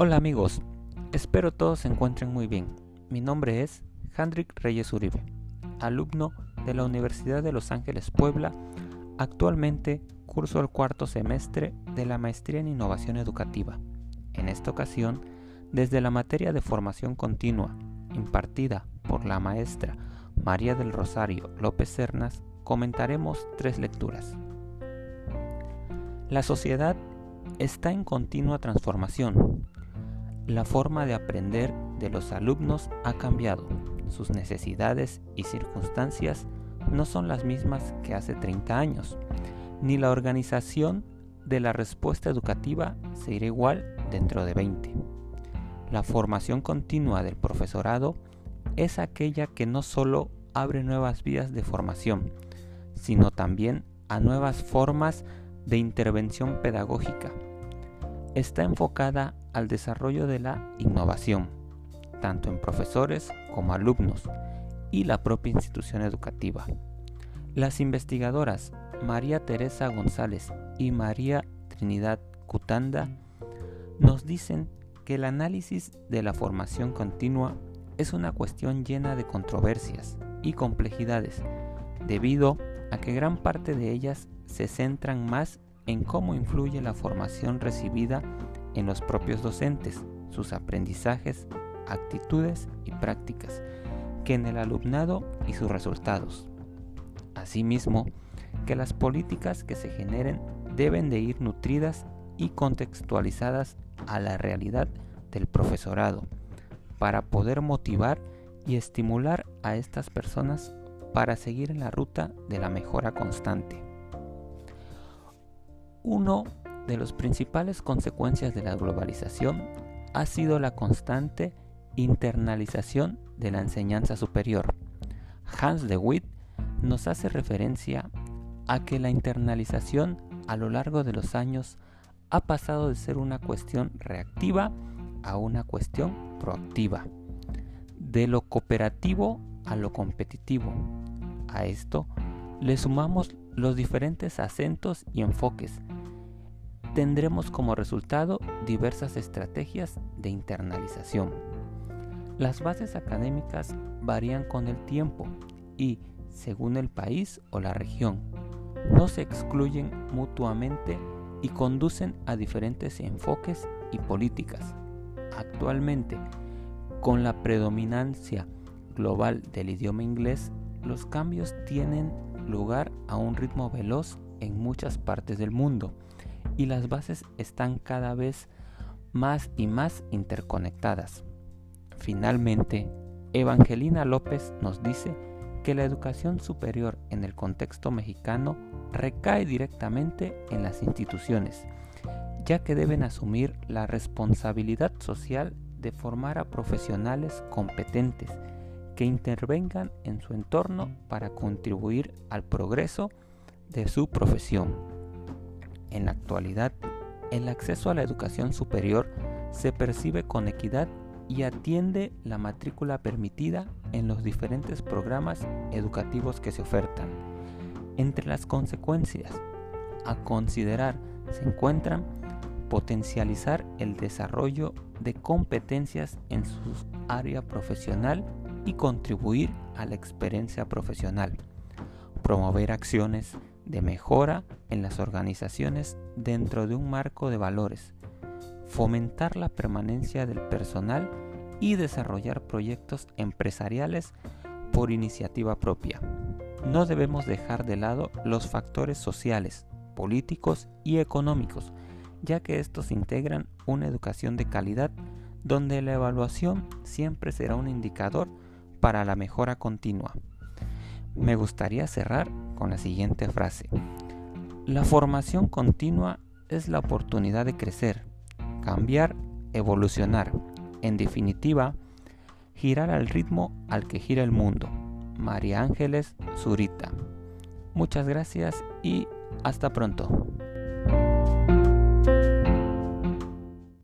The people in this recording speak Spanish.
Hola amigos, espero todos se encuentren muy bien. Mi nombre es Hendrik Reyes Uribe, alumno de la Universidad de Los Ángeles Puebla. Actualmente curso el cuarto semestre de la Maestría en Innovación Educativa. En esta ocasión, desde la materia de formación continua, impartida por la maestra María del Rosario López Cernas, comentaremos tres lecturas. La sociedad está en continua transformación la forma de aprender de los alumnos ha cambiado. Sus necesidades y circunstancias no son las mismas que hace 30 años, ni la organización de la respuesta educativa será igual dentro de 20. La formación continua del profesorado es aquella que no solo abre nuevas vías de formación, sino también a nuevas formas de intervención pedagógica está enfocada al desarrollo de la innovación, tanto en profesores como alumnos y la propia institución educativa. Las investigadoras María Teresa González y María Trinidad Cutanda nos dicen que el análisis de la formación continua es una cuestión llena de controversias y complejidades, debido a que gran parte de ellas se centran más en cómo influye la formación recibida en los propios docentes, sus aprendizajes, actitudes y prácticas, que en el alumnado y sus resultados. Asimismo, que las políticas que se generen deben de ir nutridas y contextualizadas a la realidad del profesorado, para poder motivar y estimular a estas personas para seguir en la ruta de la mejora constante. Uno de las principales consecuencias de la globalización ha sido la constante internalización de la enseñanza superior. Hans de Witt nos hace referencia a que la internalización a lo largo de los años ha pasado de ser una cuestión reactiva a una cuestión proactiva, de lo cooperativo a lo competitivo. A esto le sumamos los diferentes acentos y enfoques tendremos como resultado diversas estrategias de internalización. Las bases académicas varían con el tiempo y, según el país o la región, no se excluyen mutuamente y conducen a diferentes enfoques y políticas. Actualmente, con la predominancia global del idioma inglés, los cambios tienen lugar a un ritmo veloz en muchas partes del mundo y las bases están cada vez más y más interconectadas. Finalmente, Evangelina López nos dice que la educación superior en el contexto mexicano recae directamente en las instituciones, ya que deben asumir la responsabilidad social de formar a profesionales competentes que intervengan en su entorno para contribuir al progreso de su profesión. En la actualidad, el acceso a la educación superior se percibe con equidad y atiende la matrícula permitida en los diferentes programas educativos que se ofertan. Entre las consecuencias a considerar se encuentran potencializar el desarrollo de competencias en su área profesional y contribuir a la experiencia profesional, promover acciones de mejora en las organizaciones dentro de un marco de valores, fomentar la permanencia del personal y desarrollar proyectos empresariales por iniciativa propia. No debemos dejar de lado los factores sociales, políticos y económicos, ya que estos integran una educación de calidad donde la evaluación siempre será un indicador para la mejora continua. Me gustaría cerrar con la siguiente frase. La formación continua es la oportunidad de crecer, cambiar, evolucionar. En definitiva, girar al ritmo al que gira el mundo. María Ángeles Zurita. Muchas gracias y hasta pronto.